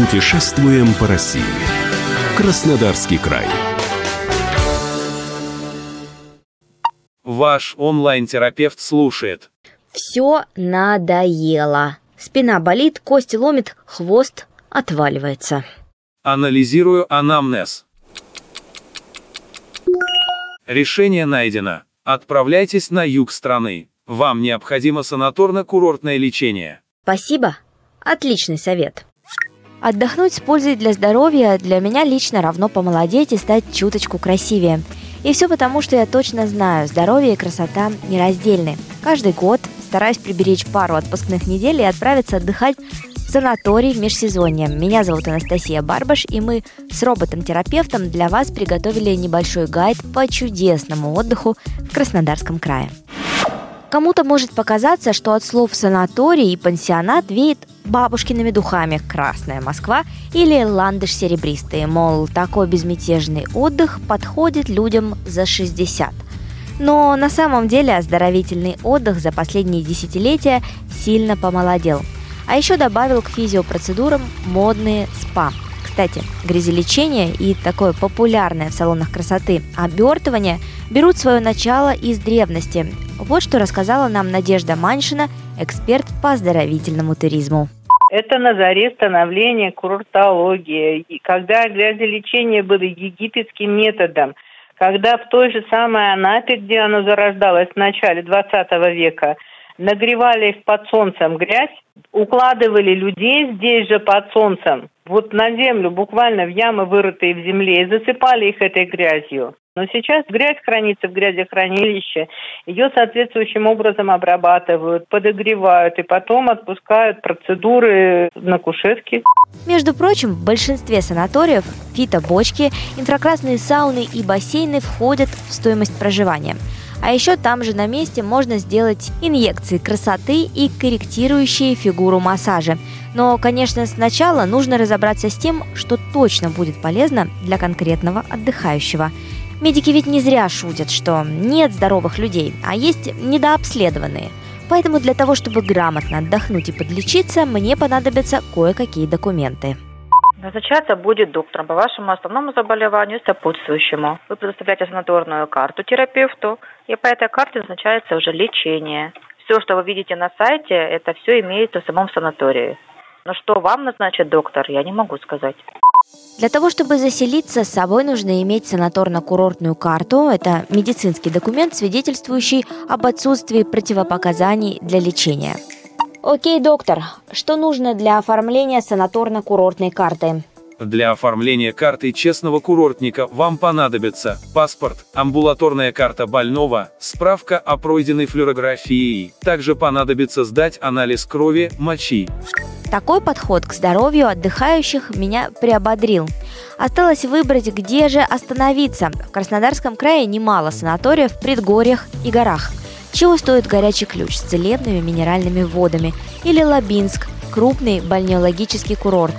Путешествуем по России. Краснодарский край. Ваш онлайн-терапевт слушает. Все надоело. Спина болит, кости ломит, хвост отваливается. Анализирую анамнез. Решение найдено. Отправляйтесь на юг страны. Вам необходимо санаторно-курортное лечение. Спасибо. Отличный совет. Отдохнуть с пользой для здоровья для меня лично равно помолодеть и стать чуточку красивее. И все потому, что я точно знаю, здоровье и красота нераздельны. Каждый год стараюсь приберечь пару отпускных недель и отправиться отдыхать в санаторий в межсезонье. Меня зовут Анастасия Барбаш, и мы с роботом-терапевтом для вас приготовили небольшой гайд по чудесному отдыху в Краснодарском крае. Кому-то может показаться, что от слов санаторий и пансионат веет бабушкиными духами «Красная Москва» или «Ландыш серебристый», мол, такой безмятежный отдых подходит людям за 60. Но на самом деле оздоровительный отдых за последние десятилетия сильно помолодел. А еще добавил к физиопроцедурам модные спа – кстати, грязелечение и такое популярное в салонах красоты обертывание берут свое начало из древности. Вот что рассказала нам Надежда Маншина, эксперт по оздоровительному туризму. Это на заре становления курортологии, когда грязелечение было египетским методом, когда в той же самой Анапе, где оно зарождалось в начале 20 века, нагревали под солнцем грязь, укладывали людей здесь же под солнцем, вот на землю, буквально в ямы, вырытые в земле, и засыпали их этой грязью. Но сейчас грязь хранится в грязехранилище, ее соответствующим образом обрабатывают, подогревают и потом отпускают процедуры на кушетке. Между прочим, в большинстве санаториев фитобочки, инфракрасные сауны и бассейны входят в стоимость проживания – а еще там же на месте можно сделать инъекции красоты и корректирующие фигуру массажи. Но, конечно, сначала нужно разобраться с тем, что точно будет полезно для конкретного отдыхающего. Медики ведь не зря шутят, что нет здоровых людей, а есть недообследованные. Поэтому для того, чтобы грамотно отдохнуть и подлечиться, мне понадобятся кое-какие документы. Назначаться будет доктором по вашему основному заболеванию сопутствующему. Вы предоставляете санаторную карту терапевту, и по этой карте назначается уже лечение. Все, что вы видите на сайте, это все имеется в самом санатории. Но что вам назначит доктор, я не могу сказать. Для того, чтобы заселиться, с собой нужно иметь санаторно-курортную карту. Это медицинский документ, свидетельствующий об отсутствии противопоказаний для лечения. Окей, доктор, что нужно для оформления санаторно-курортной карты? Для оформления карты честного курортника вам понадобится паспорт, амбулаторная карта больного, справка о пройденной флюорографии. Также понадобится сдать анализ крови, мочи. Такой подход к здоровью отдыхающих меня приободрил. Осталось выбрать, где же остановиться. В Краснодарском крае немало санаториев в предгорьях и горах – чего стоит горячий ключ с целебными минеральными водами или Лабинск, крупный бальнеологический курорт.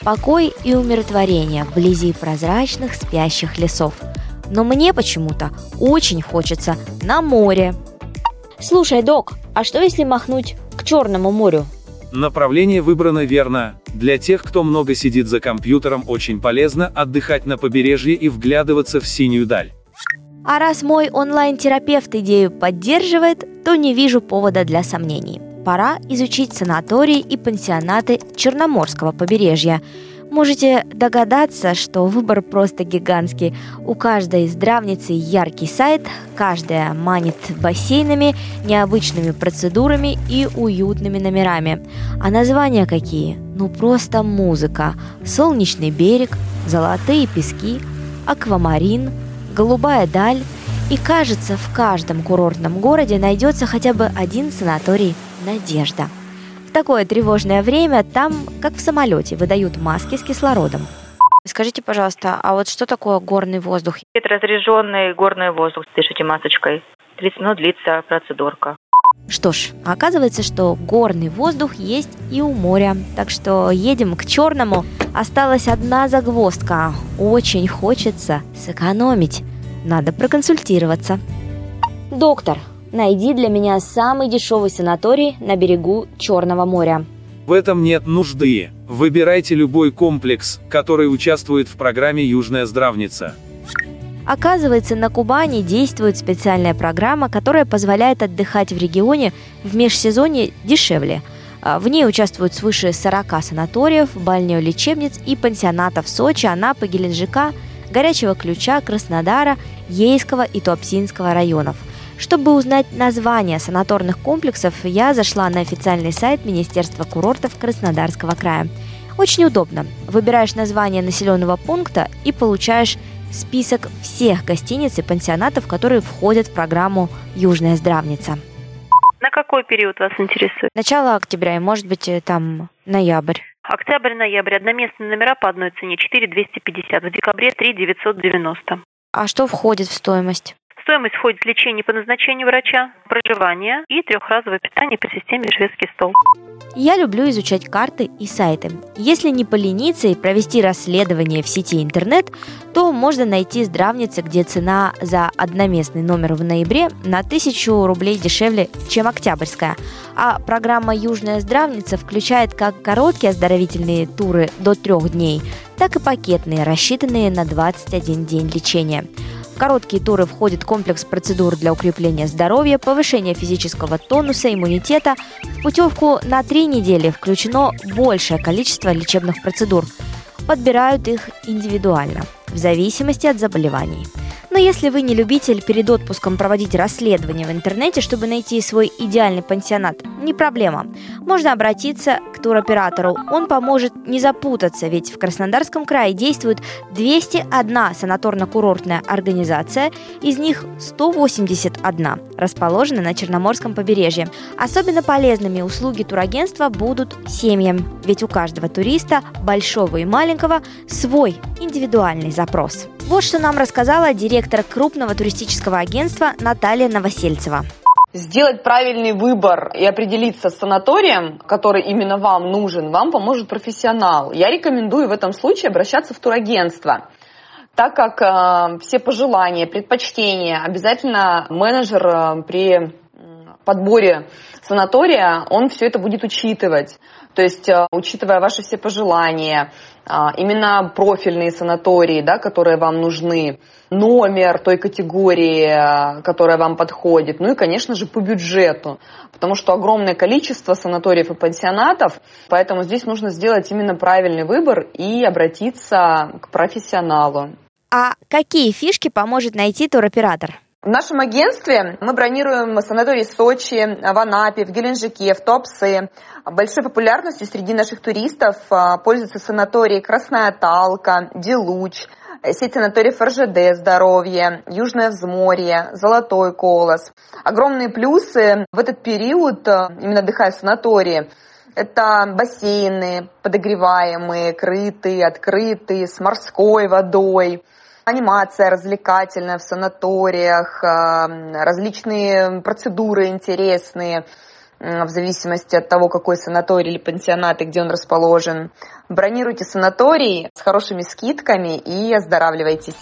Покой и умиротворение вблизи прозрачных спящих лесов. Но мне почему-то очень хочется на море. Слушай, док, а что если махнуть к Черному морю? Направление выбрано верно. Для тех, кто много сидит за компьютером, очень полезно отдыхать на побережье и вглядываться в синюю даль. А раз мой онлайн-терапевт идею поддерживает, то не вижу повода для сомнений. Пора изучить санатории и пансионаты Черноморского побережья. Можете догадаться, что выбор просто гигантский. У каждой здравницы яркий сайт, каждая манит бассейнами, необычными процедурами и уютными номерами. А названия какие? Ну просто музыка. Солнечный берег, золотые пески, аквамарин – голубая даль, и кажется, в каждом курортном городе найдется хотя бы один санаторий «Надежда». В такое тревожное время там, как в самолете, выдают маски с кислородом. Скажите, пожалуйста, а вот что такое горный воздух? Это разряженный горный воздух, дышите масочкой. 30 минут длится процедурка. Что ж, оказывается, что горный воздух есть и у моря. Так что едем к Черному. Осталась одна загвоздка. Очень хочется сэкономить. Надо проконсультироваться. Доктор, найди для меня самый дешевый санаторий на берегу Черного моря. В этом нет нужды. Выбирайте любой комплекс, который участвует в программе «Южная здравница». Оказывается, на Кубани действует специальная программа, которая позволяет отдыхать в регионе в межсезонье дешевле. А, в ней участвуют свыше 40 санаториев, бальнеолечебниц и пансионатов Сочи, Анапы, Геленджика, Горячего Ключа, Краснодара, Ейского и Туапсинского районов. Чтобы узнать название санаторных комплексов, я зашла на официальный сайт Министерства курортов Краснодарского края. Очень удобно. Выбираешь название населенного пункта и получаешь список всех гостиниц и пансионатов, которые входят в программу «Южная здравница». На какой период вас интересует? Начало октября и, может быть, э, там ноябрь. Октябрь-ноябрь. Одноместные номера по одной цене 4 250. В декабре 3 990. А что входит в стоимость? Стоимость входит лечение по назначению врача, проживание и трехразовое питание по системе шведский стол. Я люблю изучать карты и сайты. Если не полениться и провести расследование в сети интернет, то можно найти здравницы, где цена за одноместный номер в ноябре на тысячу рублей дешевле, чем октябрьская. А программа «Южная здравница» включает как короткие оздоровительные туры до трех дней, так и пакетные, рассчитанные на 21 день лечения. В короткие туры входит комплекс процедур для укрепления здоровья, повышения физического тонуса, иммунитета. В путевку на три недели включено большее количество лечебных процедур. Подбирают их индивидуально, в зависимости от заболеваний. Но если вы не любитель перед отпуском проводить расследование в интернете, чтобы найти свой идеальный пансионат, не проблема. Можно обратиться к туроператору. Он поможет не запутаться, ведь в Краснодарском крае действует 201 санаторно-курортная организация, из них 181 расположена на Черноморском побережье. Особенно полезными услуги турагентства будут семьям, ведь у каждого туриста, большого и маленького, свой индивидуальный запрос. Вот что нам рассказала директор крупного туристического агентства Наталья Новосельцева сделать правильный выбор и определиться с санаторием, который именно вам нужен, вам поможет профессионал. Я рекомендую в этом случае обращаться в турагентство так как э, все пожелания, предпочтения обязательно менеджер э, при подборе санатория, он все это будет учитывать. То есть, э, учитывая ваши все пожелания, э, именно профильные санатории, да, которые вам нужны, номер той категории, э, которая вам подходит, ну и, конечно же, по бюджету, потому что огромное количество санаториев и пансионатов, поэтому здесь нужно сделать именно правильный выбор и обратиться к профессионалу. А какие фишки поможет найти туроператор? В нашем агентстве мы бронируем санатории Сочи, в Анапе, в Геленджике, в Туапсе. Большой популярностью среди наших туристов а, пользуются санатории Красная Талка, Делуч, сеть санаториев РЖД «Здоровье», Южное Взморье, Золотой Колос. Огромные плюсы в этот период, а, именно отдыхая в санатории, это бассейны подогреваемые, крытые, открытые, с морской водой – анимация развлекательная в санаториях, э, различные процедуры интересные в зависимости от того, какой санаторий или пансионат и где он расположен. Бронируйте санаторий с хорошими скидками и оздоравливайтесь.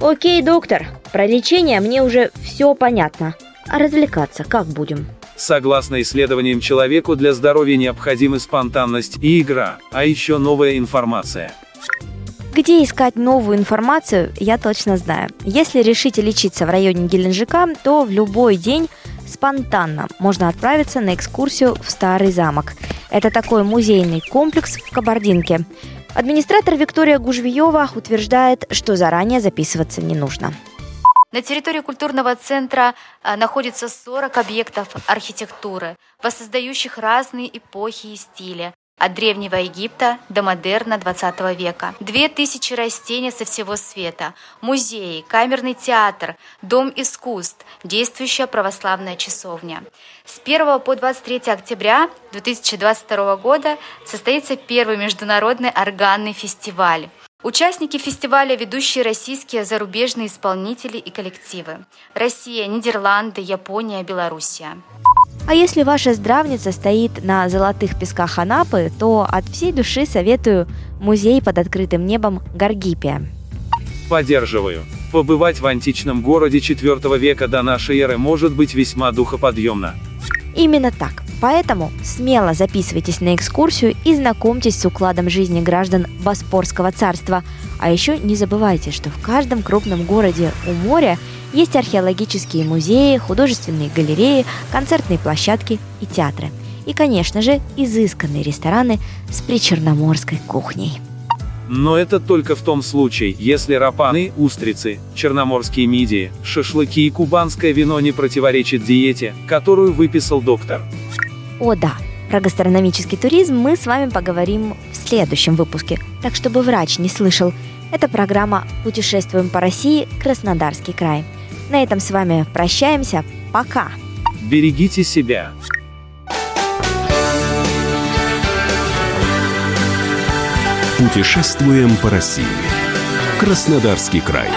Окей, доктор, про лечение мне уже все понятно. А развлекаться как будем? Согласно исследованиям человеку для здоровья необходимы спонтанность и игра, а еще новая информация – где искать новую информацию, я точно знаю. Если решите лечиться в районе Геленджика, то в любой день спонтанно можно отправиться на экскурсию в Старый замок. Это такой музейный комплекс в Кабардинке. Администратор Виктория Гужвиева утверждает, что заранее записываться не нужно. На территории культурного центра а, находится 40 объектов архитектуры, воссоздающих разные эпохи и стили от Древнего Египта до модерна 20 века. Две тысячи растений со всего света, музеи, камерный театр, дом искусств, действующая православная часовня. С 1 по 23 октября 2022 года состоится первый международный органный фестиваль. Участники фестиваля – ведущие российские зарубежные исполнители и коллективы. Россия, Нидерланды, Япония, Белоруссия. А если ваша здравница стоит на золотых песках Анапы, то от всей души советую музей под открытым небом Гаргипия. Поддерживаю. Побывать в античном городе IV века до нашей эры может быть весьма духоподъемно. Именно так. Поэтому смело записывайтесь на экскурсию и знакомьтесь с укладом жизни граждан Боспорского царства. А еще не забывайте, что в каждом крупном городе у моря есть археологические музеи, художественные галереи, концертные площадки и театры. И, конечно же, изысканные рестораны с причерноморской кухней. Но это только в том случае, если рапаны, устрицы, черноморские мидии, шашлыки и кубанское вино не противоречат диете, которую выписал доктор. О да, про гастрономический туризм мы с вами поговорим в следующем выпуске, так чтобы врач не слышал. Это программа «Путешествуем по России. Краснодарский край». На этом с вами прощаемся. Пока! Берегите себя. Путешествуем по России. Краснодарский край.